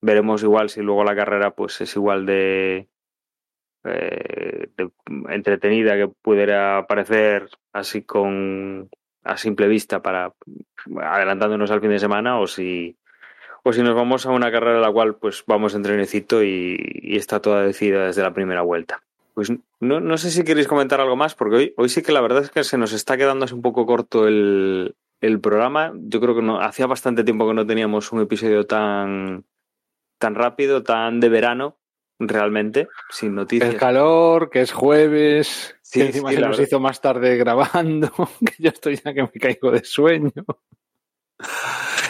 A: Veremos igual si luego la carrera pues es igual de, eh, de entretenida que pudiera parecer así con a simple vista para adelantándonos al fin de semana o si o si nos vamos a una carrera en la cual pues vamos en trenecito y, está toda decidida desde la primera vuelta. Pues no, no, sé si queréis comentar algo más, porque hoy, hoy sí que la verdad es que se nos está quedando un poco corto el, el programa. Yo creo que no, hacía bastante tiempo que no teníamos un episodio tan, tan rápido, tan de verano, realmente, sin noticias.
B: El calor, que es jueves, sí, que encima sí, se nos verdad. hizo más tarde grabando, que yo estoy ya que me caigo de sueño.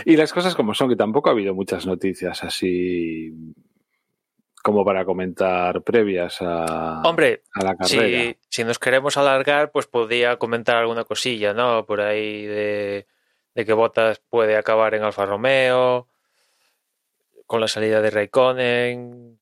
B: Y las cosas como son, que tampoco ha habido muchas noticias así como para comentar previas a,
C: Hombre,
B: a la carrera.
C: Si, si, nos queremos alargar, pues podría comentar alguna cosilla, ¿no? Por ahí de, de que Bottas puede acabar en Alfa Romeo, con la salida de Raikkonen,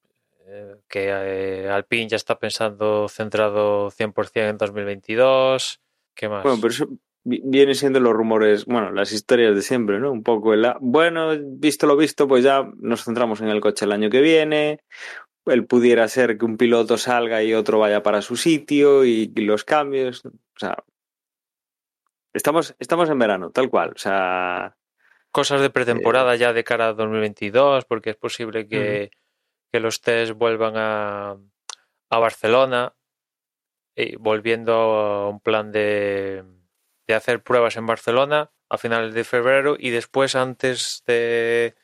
C: que eh, Alpine ya está pensando centrado 100% en 2022. ¿Qué más?
A: Bueno, pero eso viene siendo los rumores, bueno, las historias de siempre, ¿no? Un poco el, bueno, visto lo visto, pues ya nos centramos en el coche el año que viene. Él pudiera ser que un piloto salga y otro vaya para su sitio y, y los cambios. O sea, estamos, estamos en verano, tal cual. O sea.
C: Cosas de pretemporada eh, ya de cara a 2022, porque es posible que, uh -huh. Que los test vuelvan a, a Barcelona, y volviendo a un plan de de hacer pruebas en Barcelona a finales de febrero y después antes de,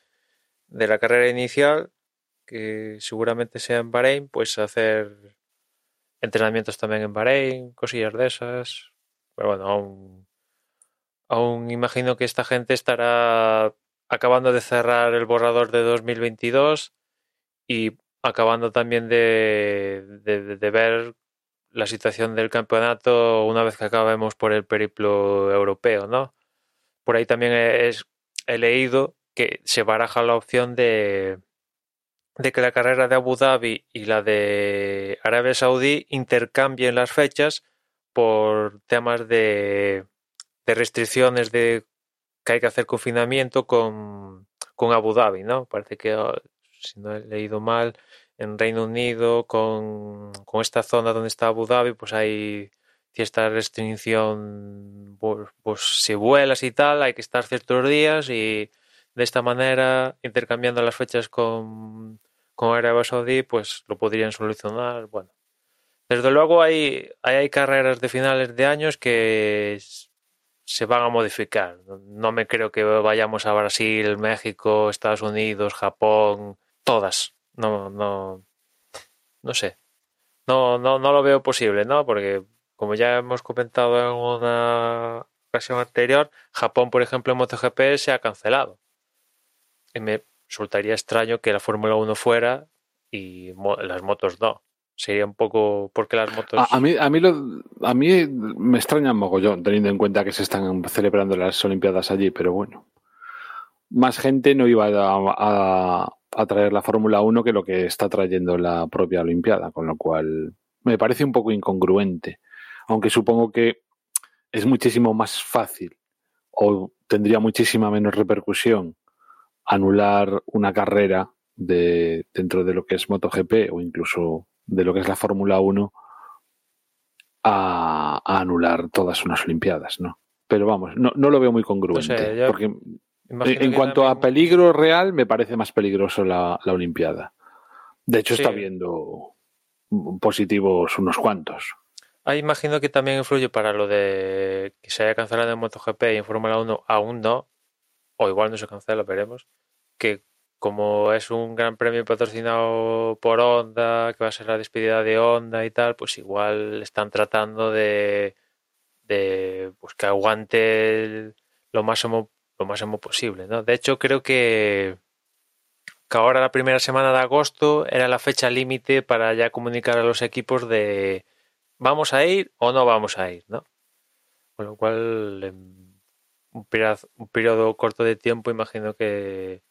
C: de la carrera inicial, que seguramente sea en Bahrein, pues hacer entrenamientos también en Bahrein, cosillas de esas. Pero bueno, aún, aún imagino que esta gente estará acabando de cerrar el borrador de 2022 y acabando también de, de, ver la situación del campeonato una vez que acabemos por el periplo europeo, ¿no? Por ahí también he leído que se baraja la opción de, de que la carrera de Abu Dhabi y la de Arabia Saudí intercambien las fechas por temas de, de restricciones de que hay que hacer confinamiento con, con Abu Dhabi, ¿no? Parece que, si no he leído mal, en Reino Unido, con, con, esta zona donde está Abu Dhabi, pues hay cierta restricción, pues, pues, si vuelas y tal, hay que estar ciertos días y de esta manera, intercambiando las fechas con, con Arabia Saudí, pues lo podrían solucionar. Bueno, desde luego hay, hay, hay carreras de finales de años que se van a modificar. No me creo que vayamos a Brasil, México, Estados Unidos, Japón, todas no, no, no sé. No, no, no lo veo posible, ¿no? Porque como ya hemos comentado en una ocasión anterior, Japón, por ejemplo, en MotoGP se ha cancelado. Y me resultaría extraño que la Fórmula 1 fuera y mo las motos no. Sería un poco porque las motos.
B: A, mí, a mí, lo, a mí me extraña un mogollón, teniendo en cuenta que se están celebrando las Olimpiadas allí, pero bueno. Más gente no iba a, a traer la Fórmula 1 que lo que está trayendo la propia Olimpiada, con lo cual me parece un poco incongruente, aunque supongo que es muchísimo más fácil o tendría muchísima menos repercusión anular una carrera de, dentro de lo que es MotoGP o incluso de lo que es la Fórmula 1 a, a, anular todas unas Olimpiadas, ¿no? Pero vamos, no, no lo veo muy congruente. No sé, yo... Porque Imagino en cuanto a peligro real, me parece más peligroso la, la Olimpiada. De hecho, sí. está viendo positivos unos cuantos.
C: Ahí imagino que también influye para lo de que se haya cancelado en MotoGP y en Fórmula 1 aún no, o igual no se cancela, veremos, que como es un gran premio patrocinado por Honda, que va a ser la despedida de Honda y tal, pues igual están tratando de, de pues que aguante lo máximo lo máximo posible, ¿no? De hecho, creo que, que ahora la primera semana de agosto era la fecha límite para ya comunicar a los equipos de vamos a ir o no vamos a ir, ¿no? Con lo cual, en un periodo, corto de tiempo, imagino que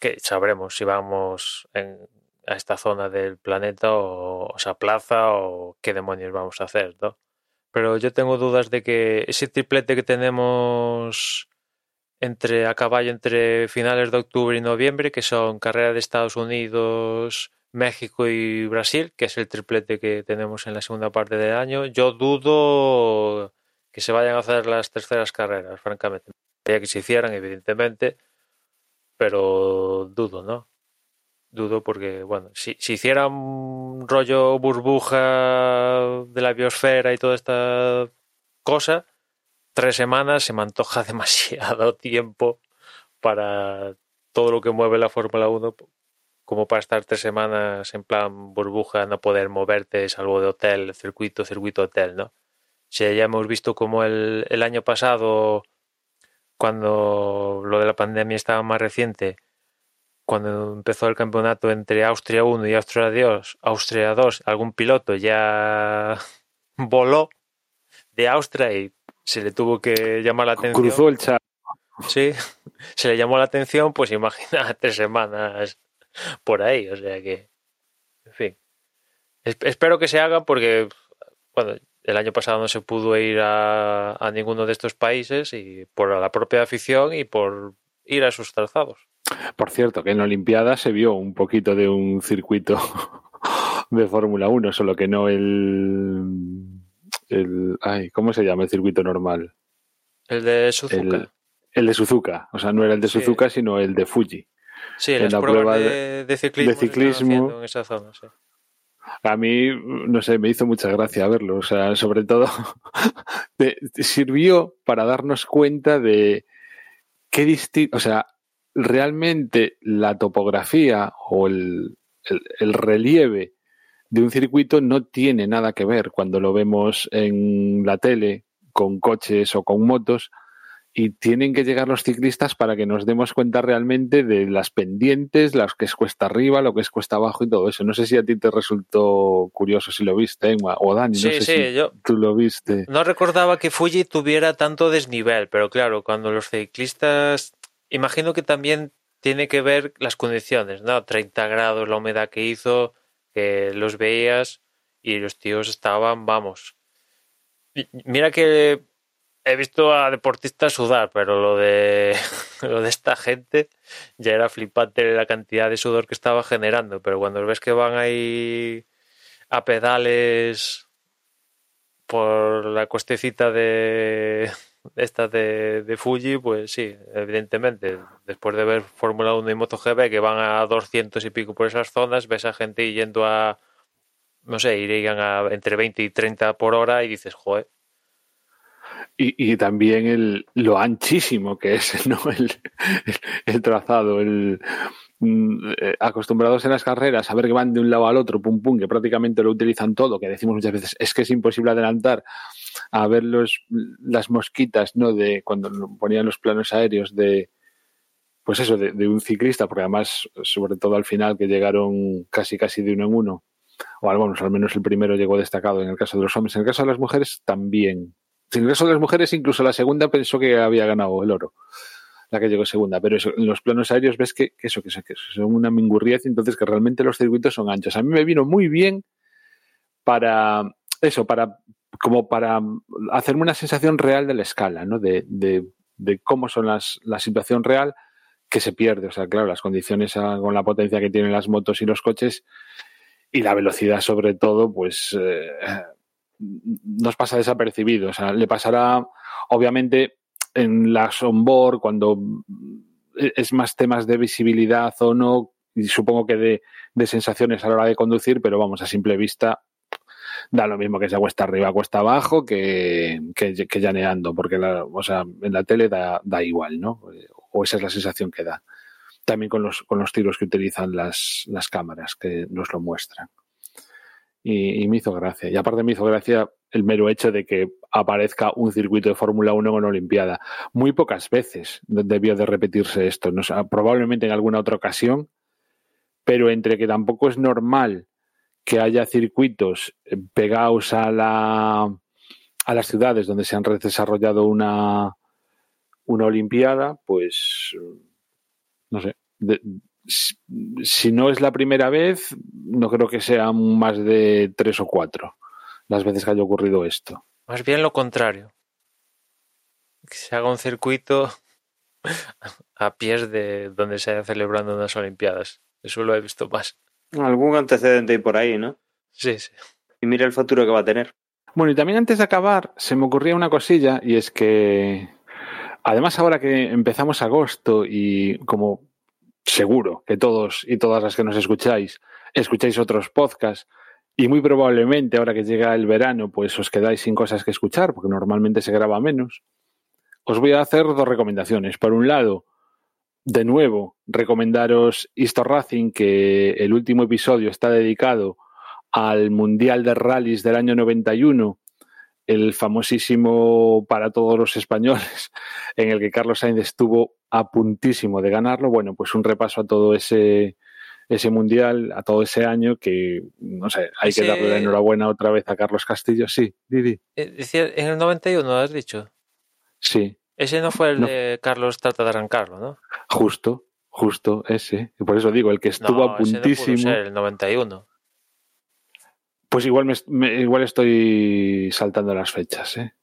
C: que sabremos si vamos en, a esta zona del planeta o, o se aplaza o qué demonios vamos a hacer, ¿no? Pero yo tengo dudas de que ese triplete que tenemos entre a caballo entre finales de octubre y noviembre, que son carrera de Estados Unidos, México y Brasil, que es el triplete que tenemos en la segunda parte del año, yo dudo que se vayan a hacer las terceras carreras, francamente. Ya que se hicieran, evidentemente, pero dudo, ¿no? Dudo porque, bueno, si, si hiciera un rollo burbuja de la biosfera y toda esta cosa, tres semanas se me antoja demasiado tiempo para todo lo que mueve la Fórmula 1 como para estar tres semanas en plan burbuja, no poder moverte salvo de hotel, circuito, circuito, hotel, ¿no? Si ya hemos visto como el, año pasado cuando lo de la pandemia estaba más reciente, cuando empezó el campeonato entre Austria 1 y Austria 2, Austria 2, algún piloto ya voló de Austria y se le tuvo que llamar la atención.
B: Cruzó el chat.
C: Sí, se le llamó la atención, pues imagina tres semanas por ahí, o sea que, en fin. Es- espero que se haga porque, bueno, el año pasado no se pudo ir a, a ninguno de estos países y por la propia afición y por ir a sus trazados.
B: Por cierto, que en la Olimpiada se vio un poquito de un circuito de Fórmula 1, solo que no el, el. Ay, ¿cómo se llama el circuito normal?
C: El de Suzuka.
B: El, el de Suzuka. O sea, no era el de
C: Sí.
B: Suzuka, sino el de Fuji.
C: sí,
B: en
C: las
B: la
C: pruebas
B: prueba
C: de, de ciclismo,
B: de
C: en esa zona, sí.
B: A mí, no sé, me hizo mucha gracia verlo. O sea, sobre todo, te- te sirvió para darnos cuenta de qué distinto. O sea, realmente la topografía o el, el- el relieve de un circuito no tiene nada que ver cuando lo vemos en la tele con coches o con motos y tienen que llegar los ciclistas para que nos demos cuenta realmente de las pendientes, las que es cuesta arriba, lo que es cuesta abajo y todo eso. No sé si a ti te resultó curioso si lo viste, Emma, o Dani,
C: Sí,
B: no sé
C: sí,
B: si
C: yo
B: tú lo viste.
C: no recordaba que Fuji tuviera tanto desnivel, pero claro, cuando los ciclistas, imagino que también tiene que ver las condiciones, ¿no? 30 grados, la humedad que hizo, que los veías y los tíos estaban, vamos. Mira que he visto a deportistas sudar, pero lo de lo de esta gente ya era flipante la cantidad de sudor que estaba generando, pero cuando ves que van ahí a pedales por la cuestecita de esta de, de Fuji, pues sí, evidentemente, después de ver Fórmula 1 y MotoGP que van a 200 y pico por esas zonas, ves a gente yendo a, no sé, irían a entre 20 y 30 por hora y dices, joder,
B: Y, y también el, lo anchísimo que es ¿no? el, el trazado, el, mm, eh, acostumbrados en las carreras a ver que van de un lado al otro, pum pum, que prácticamente lo utilizan todo, que decimos muchas veces, es que es imposible adelantar a ver los, las mosquitas, ¿no? De cuando ponían los planos aéreos de, pues eso, de, de un ciclista, porque además, sobre todo al final, que llegaron casi casi de uno en uno, o al menos, el primero llegó destacado en el caso de los hombres, en el caso de las mujeres también. En el caso de las mujeres, incluso la segunda pensó que había ganado el oro, la que llegó segunda. Pero en los planos aéreos ves que, que eso, que, que son una mingurriez, entonces que realmente los circuitos son anchos. A mí me vino muy bien para eso, para como para hacerme una sensación real de la escala, ¿no? De, cómo son las, la situación real que se pierde. O sea, claro, las condiciones con la potencia que tienen las motos y los coches y la velocidad sobre todo, pues eh, nos pasa desapercibido. O sea, le pasará, obviamente, en las onboard, cuando es más temas de visibilidad o no, y supongo que de, de sensaciones a la hora de conducir, pero vamos, a simple vista da lo mismo que sea cuesta arriba, cuesta abajo, que, que, que llaneando, porque la, o sea, en la tele da, da igual, ¿no? O esa es la sensación que da. También con los, con los tiros que utilizan las, las cámaras, que nos lo muestran. Y, y me hizo gracia. Y aparte me hizo gracia el mero hecho de que aparezca un circuito de Fórmula 1 en una Olimpiada. Muy pocas veces debió de repetirse esto. No probablemente en alguna otra ocasión, pero entre que tampoco es normal que haya circuitos pegados a la a las ciudades donde se han desarrollado una una olimpiada, pues no sé, de, si no es la primera vez, no creo que sean más de tres o cuatro las veces que haya ocurrido esto.
C: Más bien lo contrario. Que se haga un circuito a pies de donde se haya celebrando unas Olimpiadas. Eso lo he visto más.
A: Algún antecedente por ahí, ¿no?
C: Sí, sí.
A: Y mira el futuro que va a tener.
B: Bueno, y también antes de acabar, se me ocurría una cosilla, y es que además ahora que empezamos agosto y como seguro que todos y todas las que nos escucháis, escucháis otros podcasts, y muy probablemente ahora que llega el verano, pues os quedáis sin cosas que escuchar, porque normalmente se graba menos. Os voy a hacer dos recomendaciones. Por un lado, de nuevo, recomendaros Histo Racing, que el último episodio está dedicado al Mundial de Rallys del año 91, el famosísimo para todos los españoles, en el que Carlos Sainz estuvo a puntísimo de ganarlo. Bueno, pues un repaso a todo ese, ese mundial, a todo ese año, que no sé, hay ese... que darle la enhorabuena otra vez a Carlos Castillo. Sí, Didi.
C: Eh, en el 91, ¿has dicho?
B: Sí.
C: Ese no fue el no. de Carlos trata de arrancarlo, ¿no?
B: Justo, justo ese. Y por eso digo, el que estuvo
C: no,
B: a puntísimo.
C: Ese no ser el 91.
B: Pues igual, me, me, igual estoy saltando las fechas, ¿eh?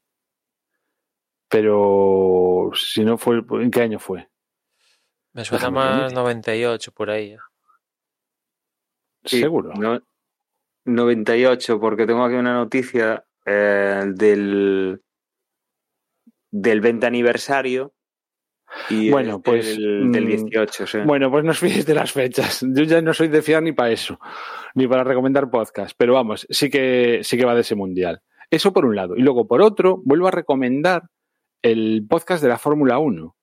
B: Pero si no fue, ¿en qué año fue?
C: Me suena Déjame más venir. 98 por ahí.
B: Sí, Seguro.
A: No, 98, porque tengo aquí una noticia eh, del, del 20 aniversario. Y
B: bueno, pues
A: el, del 18, sí.
B: Bueno, pues no os de las fechas. Yo ya no soy de fiar ni para eso, ni para recomendar podcast, pero vamos, sí que sí que va de ese mundial. Eso por un lado. Y luego por otro, vuelvo a recomendar el podcast de la Fórmula 1,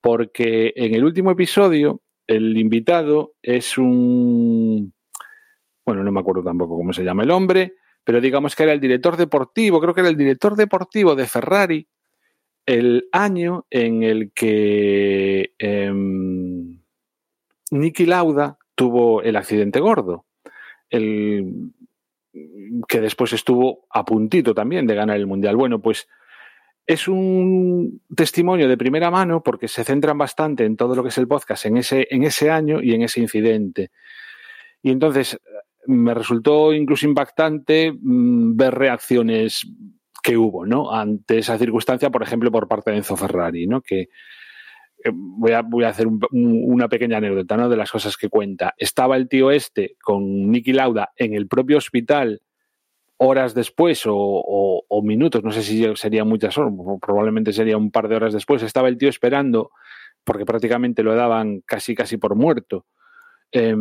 B: porque en el último episodio el invitado es un bueno, no me acuerdo tampoco cómo se llama el hombre, pero digamos que era el director deportivo, creo que era el director deportivo de Ferrari, el año en el que eh, Niki Lauda tuvo el accidente gordo, el, que después estuvo a puntito también de ganar el Mundial. Bueno, pues es un testimonio de primera mano porque se centran bastante en todo lo que es el podcast en ese, en ese año y en ese incidente. Y entonces me resultó incluso impactante mmm, ver reacciones que hubo, ¿no? Ante esa circunstancia, por ejemplo, por parte de Enzo Ferrari, ¿no? Que eh, voy, a, voy a hacer un, un, una pequeña anécdota. De las cosas que cuenta. Estaba el tío este con Nicky Lauda en el propio hospital horas después o, minutos, no sé si serían muchas horas, probablemente sería un par de horas después, estaba el tío esperando, porque prácticamente lo daban casi casi por muerto. Eh,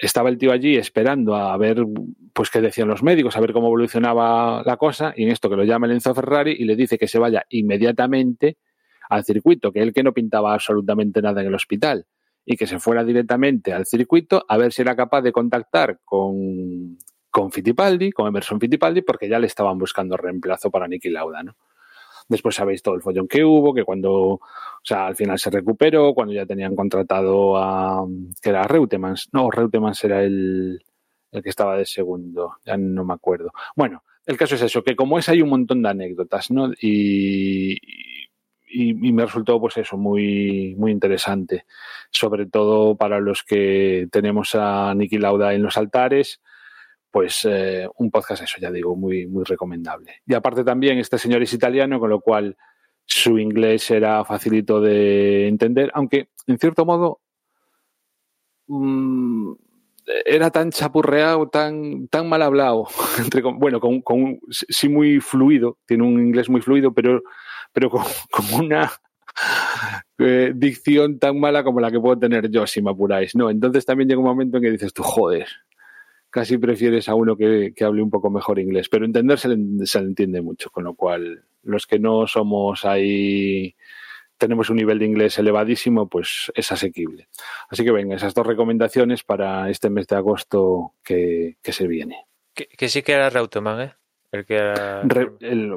B: estaba el tío allí esperando a ver pues qué decían los médicos, a ver cómo evolucionaba la cosa, y en esto que lo llama el Enzo Ferrari y le dice que se vaya inmediatamente al circuito, que él que no pintaba absolutamente nada en el hospital, y que se fuera directamente al circuito a ver si era capaz de contactar con, con Fittipaldi, con Emerson Fittipaldi, porque ya le estaban buscando reemplazo para Niki Lauda, ¿no? Después sabéis todo el follón que hubo, que cuando, o sea, al final se recuperó, cuando ya tenían contratado a, que era Reutemans, no, Reutemans era el, el que estaba de segundo, ya no me acuerdo. Bueno, el caso es eso, que como es hay un montón de anécdotas, ¿no? Y, y, y, me resultó pues eso muy muy interesante sobre todo para los que tenemos a Niki Lauda en los altares pues eh, un podcast eso ya digo muy muy recomendable y aparte también este señor es italiano con lo cual su inglés era facilito de entender aunque en cierto modo mmm, era tan chapurreado, tan, tan mal hablado, entre, bueno, con, sí muy fluido, tiene un inglés muy fluido, pero pero con, con una eh, dicción tan mala como la que puedo tener yo, si me apuráis. No, entonces también llega un momento en que dices tú, joder, casi prefieres a uno que, que hable un poco mejor inglés, pero entender se le, se le entiende mucho, con lo cual los que no somos ahí tenemos un nivel de inglés elevadísimo, pues es asequible. Así que venga, esas dos recomendaciones para este mes de agosto que, que se viene.
C: Que, que, sí que era Reutemann, ¿eh? El que era...
B: Re, el,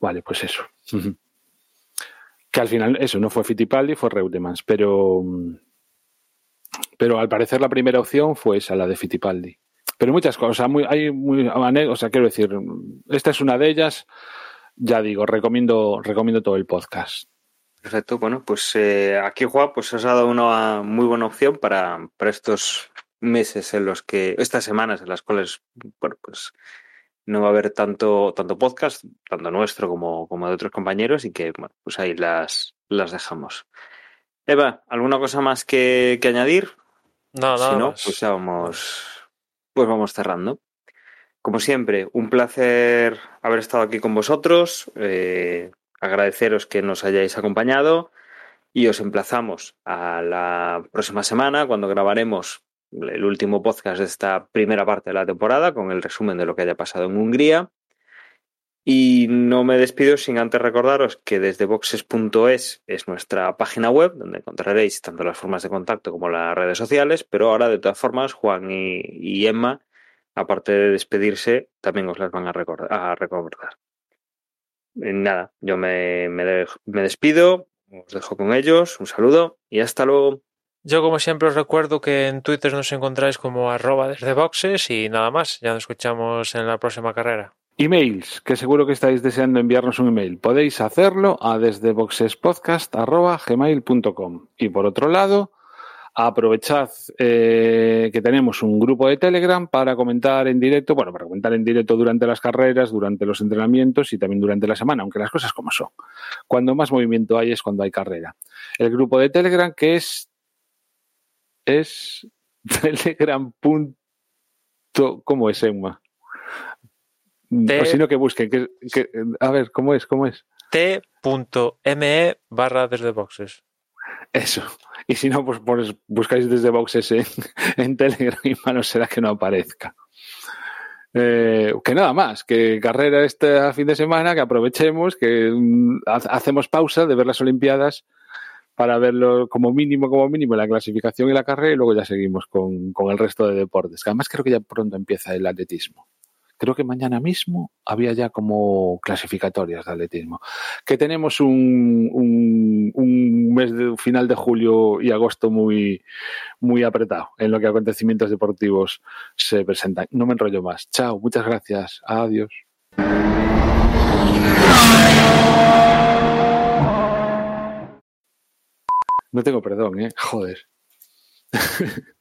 B: vale, pues eso. que al final, eso, no fue Fittipaldi, fue Reutemans, pero, pero al parecer la primera opción fue esa, la de Fittipaldi. Pero muchas cosas, muy, hay muy, o sea, quiero decir, esta es una de ellas. Ya digo, recomiendo, recomiendo todo el podcast.
A: Perfecto, bueno, pues eh, aquí Juan, pues has dado una muy buena opción para, para estos meses en los que, estas semanas en las cuales, bueno, pues no va a haber tanto, tanto podcast, tanto nuestro como, como de otros compañeros, y que, bueno, pues ahí las, las dejamos. Eva, ¿alguna cosa más que, que añadir?
C: No,
A: si
C: nada
A: no,
C: más.
A: pues ya vamos, pues vamos cerrando. Como siempre, un placer haber estado aquí con vosotros. Eh, agradeceros que nos hayáis acompañado y os emplazamos a la próxima semana cuando grabaremos el último podcast de esta primera parte de la temporada con el resumen de lo que haya pasado en Hungría. Y no me despido sin antes recordaros que desde boxes.es es nuestra página web donde encontraréis tanto las formas de contacto como las redes sociales, pero ahora de todas formas Juan y, Emma, aparte de despedirse, también os las van a recordar. Nada, yo me, me despido, os dejo con ellos, un saludo y hasta luego.
C: Yo, como siempre, os recuerdo que en Twitter nos encontráis como arroba desde boxes y nada más. Ya nos escuchamos en la próxima carrera.
B: Emails, que seguro que estáis deseando enviarnos un email. Podéis hacerlo a desde Y por otro lado, aprovechad eh, que tenemos un grupo de Telegram para comentar en directo, bueno, para comentar en directo durante las carreras, durante los entrenamientos y también durante la semana, aunque las cosas como son. Cuando más movimiento hay es cuando hay carrera. El grupo de Telegram que es es telegram. ¿Cómo es, Emma?
C: T
B: o si no, que busquen. Que, que, a ver, ¿cómo es? ¿Cómo es?
C: T.me barra desde boxes.
B: Eso. Y si no, pues, pues buscáis desde boxes en, en Telegram y malo será que no aparezca. Eh, que nada más, que carrera este fin de semana, que aprovechemos, que mm, hacemos pausa de ver las Olimpiadas para verlo como mínimo, como mínimo la clasificación y la carrera y luego ya seguimos con, con el resto de deportes. Que además creo que ya pronto empieza el atletismo. Creo que mañana mismo había ya como clasificatorias de atletismo. Que tenemos un, un, mes de final de julio y agosto muy, muy apretado en lo que acontecimientos deportivos se presentan. No me enrollo más. Chao, muchas gracias. Adiós. No tengo perdón, ¿eh? Joder.